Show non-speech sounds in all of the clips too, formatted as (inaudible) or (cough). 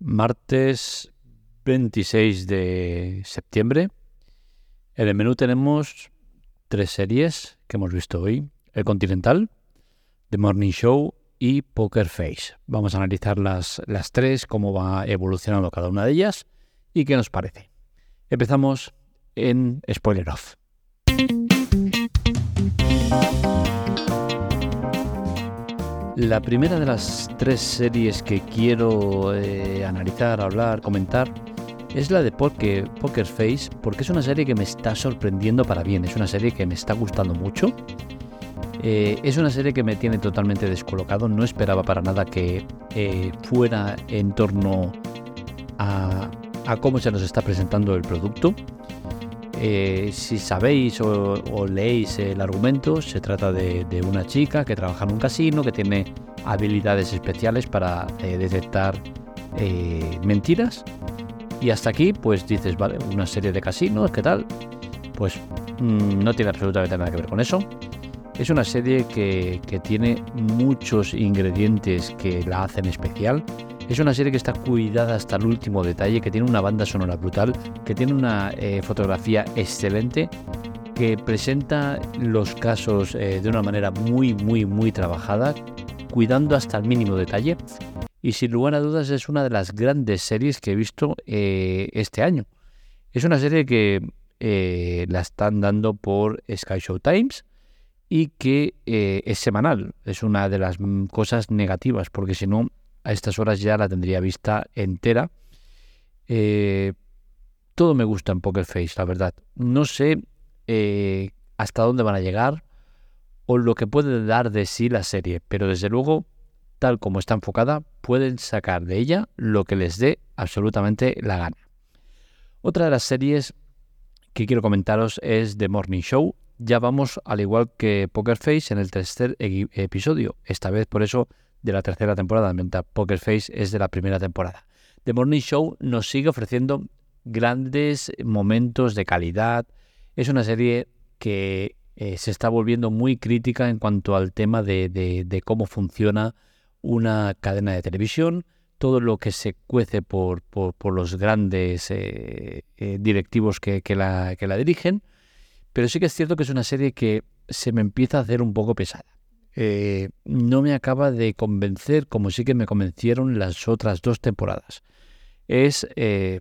martes 26 de septiembre. En el menú tenemos tres series que hemos visto hoy. El Continental, The Morning Show y Poker Face. Vamos a analizar las, las tres, cómo va evolucionando cada una de ellas y qué nos parece. Empezamos en Spoiler Off. La primera de las tres series que quiero eh, analizar, hablar, comentar es la de Poker, Face, porque es una serie que me está sorprendiendo para bien, es una serie que me está gustando mucho. Eh, es una serie que me tiene totalmente descolocado, no esperaba para nada que eh, fuera en torno a cómo se nos está presentando el producto. Eh, si sabéis o, leéis el argumento, se trata de, una chica que trabaja en un casino, que tiene habilidades especiales para eh, detectar eh, mentiras. Y hasta aquí, pues dices, vale, una serie de casinos, ¿qué tal? Pues mm, no tiene absolutamente nada que ver con eso. Es una serie que, que tiene muchos ingredientes que la hacen especial es una serie que está cuidada hasta el último detalle, que tiene una banda sonora brutal, que tiene una eh, fotografía excelente, que presenta los casos eh, de una manera muy, muy, muy trabajada, cuidando hasta el mínimo detalle. Y sin lugar a dudas es una de las grandes series que he visto eh, este año. Es una serie que la están dando por Sky Show Times y que es semanal. Es una de las mm, cosas negativas, porque si no, a estas horas ya la tendría vista entera. Eh, todo me gusta en Poker Face, la verdad. No sé eh, hasta dónde van a llegar o lo que puede dar de sí la serie, pero desde luego, tal como está enfocada, pueden sacar de ella lo que les dé absolutamente la gana. Otra de las series que quiero comentaros es The Morning Show. Ya vamos, al igual que Poker Face, en el tercer episodio. Esta vez, por eso, de la tercera temporada, mientras Poker Face es de la primera temporada. The Morning Show nos sigue ofreciendo grandes momentos de calidad. Es una serie que eh, se está volviendo muy crítica en cuanto al tema de, cómo funciona una cadena de televisión, todo lo que se cuece por, los grandes eh, eh, directivos que, la, que la dirigen. Pero sí que es cierto que es una serie que se me empieza a hacer un poco pesada. Eh, no me acaba de convencer como sí que me convencieron las otras dos temporadas. Es eh,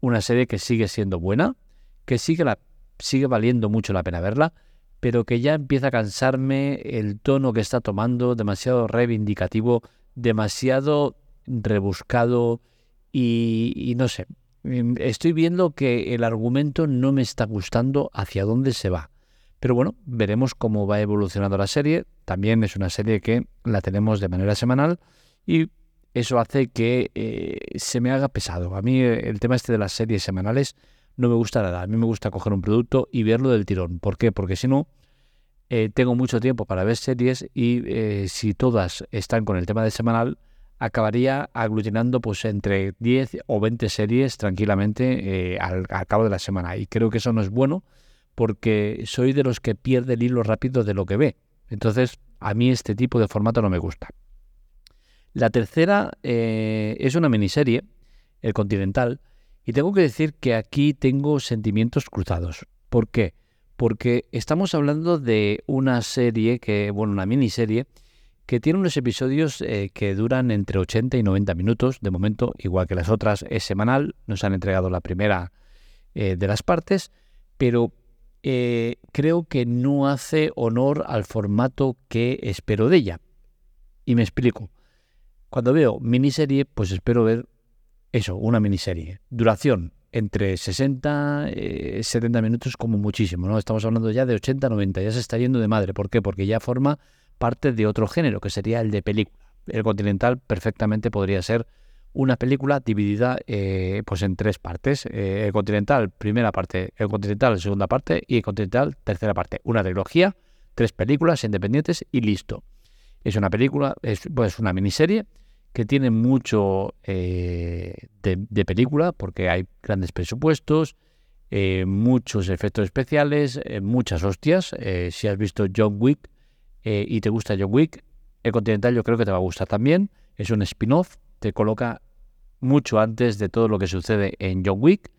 una serie que sigue siendo buena, que sigue, la, sigue valiendo mucho la pena verla, pero que ya empieza a cansarme el tono que está tomando, demasiado reivindicativo, demasiado rebuscado y no sé. Estoy viendo que el argumento no me está gustando hacia dónde se va. Pero bueno, veremos cómo va evolucionando la serie. También es una serie que la tenemos de manera semanal y eso hace que eh, se me haga pesado. A mí eh, el tema este de las series semanales no me gusta nada. A mí me gusta coger un producto y verlo del tirón. ¿Por qué? Porque si no, eh, tengo mucho tiempo para ver series y si todas están con el tema de semanal, acabaría aglutinando pues entre 10 o 20 series tranquilamente al, al, cabo de la semana. Y creo que eso no es bueno porque soy de los que pierde el hilo rápido de lo que ve. Entonces, a mí este tipo de formato no me gusta. La tercera eh, es una miniserie, El Continental, y tengo que decir que aquí tengo sentimientos cruzados. ¿Por qué? Porque estamos hablando de una serie, que, bueno, una miniserie, que tiene unos episodios eh, que duran entre 80 y 90 minutos. De momento, igual que las otras, es semanal. Nos han entregado la primera eh, de las partes, pero eh, creo que no hace honor al formato que espero de ella. Y me explico. Cuando veo miniserie, pues espero ver eso, una miniserie. Duración entre 60 y 70 minutos como muchísimo, ¿no? Estamos hablando ya de 80, 90, ya se está yendo de madre. ¿Por qué? Porque ya forma parte de otro género, que sería el de película. El continental perfectamente podría ser una película dividida eh, pues en tres partes. Eh, el Continental, primera parte, el Continental, segunda parte y el Continental, tercera parte. Una trilogía, tres películas independientes y listo. Es una película, es pues una miniserie que tiene mucho eh, de, película porque hay grandes presupuestos, muchos efectos especiales, muchas hostias. si has visto John Wick y te gusta John Wick, el Continental yo creo que te va a gustar también. Es un spin-off te coloca mucho antes de todo lo que sucede en John Wick.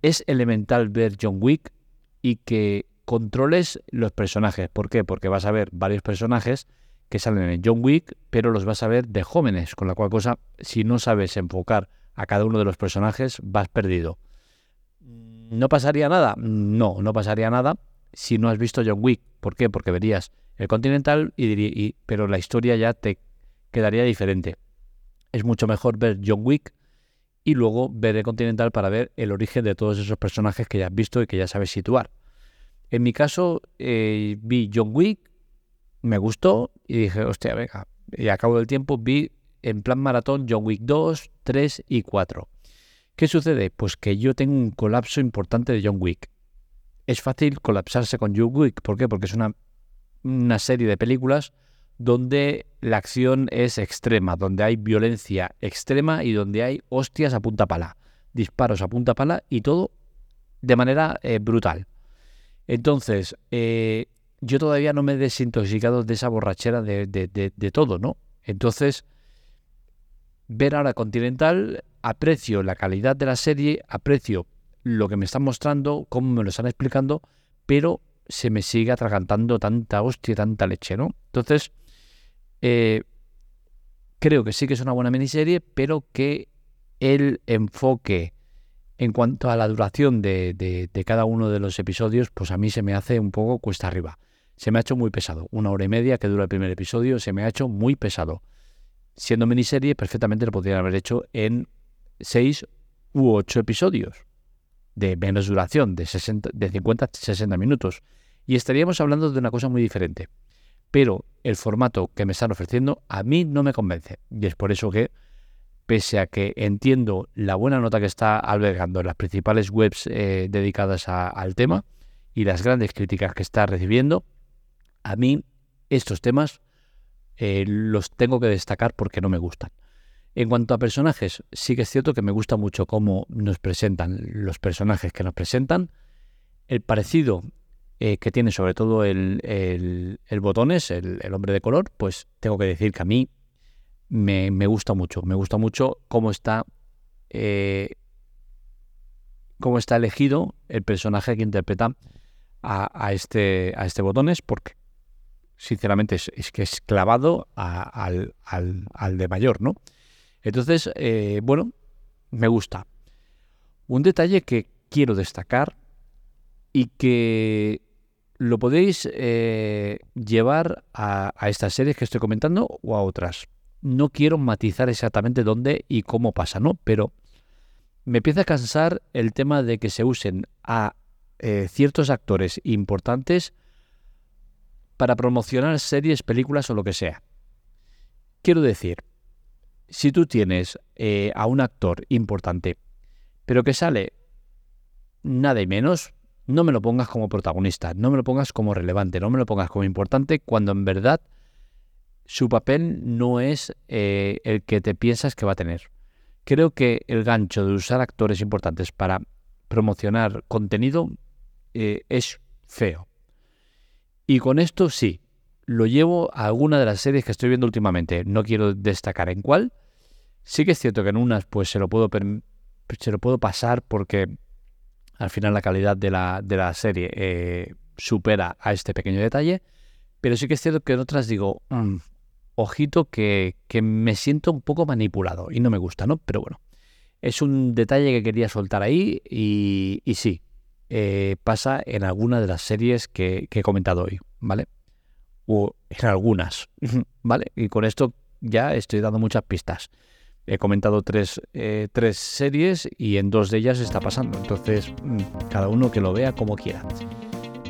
Es elemental ver John Wick y que controles los personajes. ¿Por qué? Porque vas a ver varios personajes que salen en John Wick, pero los vas a ver de jóvenes, con la cual cosa, si no sabes enfocar a cada uno de los personajes, vas perdido. ¿No pasaría nada? No, no pasaría nada si no has visto John Wick. ¿Por qué? Porque verías el Continental, y, pero la historia ya te quedaría diferente. Es mucho mejor ver John Wick y luego ver el Continental para ver el origen de todos esos personajes que ya has visto y que ya sabes situar. En mi caso, eh, vi John Wick, me gustó y dije, hostia, venga. Y a cabo del tiempo vi en plan maratón John Wick 2, 3 y 4. ¿Qué sucede? Pues que yo tengo un colapso importante de John Wick. Es fácil colapsarse con John Wick. ¿Por qué? Porque es una, una serie de películas donde la acción es extrema, donde hay violencia extrema y donde hay hostias a punta pala, disparos a punta pala y todo de manera eh, brutal. Entonces, eh, yo todavía no me he desintoxicado de esa borrachera de, de todo, ¿no? Entonces, ver ahora Continental, aprecio la calidad de la serie, aprecio lo que me están mostrando, cómo me lo están explicando, pero se me sigue atragantando tanta hostia, tanta leche, ¿no? Entonces, eh, creo que sí que es una buena miniserie, pero que el enfoque en cuanto a la duración de, cada uno de los episodios, pues a mí se me hace un poco cuesta arriba. Se me ha hecho muy pesado. Una hora y media que dura el primer episodio se me ha hecho muy pesado siendo miniserie, perfectamente lo podrían haber hecho en seis u ocho episodios de menos duración, de, 60, de 50 a 60 minutos. Y estaríamos hablando de una cosa muy diferente. Pero el formato que me están ofreciendo a mí no me convence. Y es por eso que, pese a que entiendo la buena nota que está albergando las principales webs eh, dedicadas al tema y las grandes críticas que está recibiendo, a mí estos temas eh, los tengo que destacar porque no me gustan. En cuanto a personajes, sí que es cierto que me gusta mucho cómo nos presentan los personajes que nos presentan. El parecido eh, que tiene sobre todo el, el, botones, el, hombre de color, pues tengo que decir que a mí me, gusta mucho. Me gusta mucho cómo está, eh, cómo está elegido el personaje que interpreta a, a, este, a este botones, porque sinceramente, es, que es clavado al, de mayor, ¿no? Entonces, eh, bueno, me gusta. Un detalle que quiero destacar y que lo podéis eh, llevar a, estas series que estoy comentando o a otras. No quiero matizar exactamente dónde y cómo pasa, ¿no? Pero me empieza a cansar el tema de que se usen a eh, ciertos actores importantes para promocionar series, películas o lo que sea. Quiero decir, si tú tienes eh, a un actor importante, pero que sale nada y menos, no me lo pongas como protagonista, no me lo pongas como relevante, no me lo pongas como importante, cuando en verdad su papel no es eh, el que te piensas que va a tener. Creo que el gancho de usar actores importantes para promocionar contenido eh, es feo. Y con esto sí, lo llevo a alguna de las series que estoy viendo últimamente. No quiero destacar en cuál. Sí que es cierto que en unas pues se lo puedo, se lo puedo pasar porque al final la calidad de la, de la serie eh, supera a este pequeño detalle. Pero sí que es cierto que en otras digo, mm, ojito que, que, me siento un poco manipulado y no me gusta, ¿no? Pero bueno, es un detalle que quería soltar ahí y, y sí, eh, pasa en alguna de las series que, he comentado hoy, ¿vale? O en algunas, (laughs) ¿vale? Y con esto ya estoy dando muchas pistas. He comentado tres, eh, tres series y en dos de ellas está pasando. Entonces, mm, cada uno que lo vea como quiera.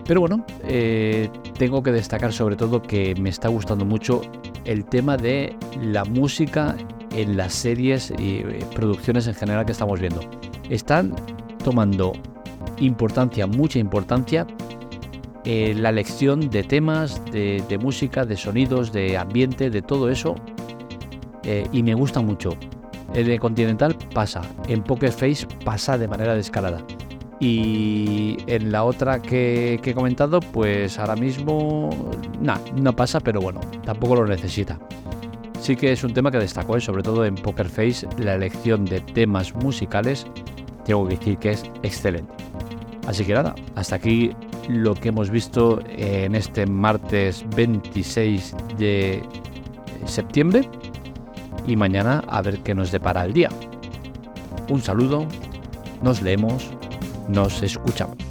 Pero bueno, eh, tengo que destacar sobre todo que me está gustando mucho el tema de la música en las series y producciones en general que estamos viendo. Están tomando importancia, mucha importancia, eh, la elección de temas, de, música, de sonidos, de ambiente, de todo eso. Eh, y me gusta mucho. El de Continental pasa, en Poker Face pasa de manera descarada. Y en la otra que, he comentado, pues ahora mismo no pasa, pero bueno, tampoco lo necesita. sí que es un tema que destacó, ¿eh? sobre todo en Poker Face, la elección de temas musicales, tengo que decir que es excelente. Así que nada, hasta aquí lo que hemos visto en este martes 26 de septiembre y mañana a ver qué nos depara el día. Un saludo, nos leemos, nos escuchamos.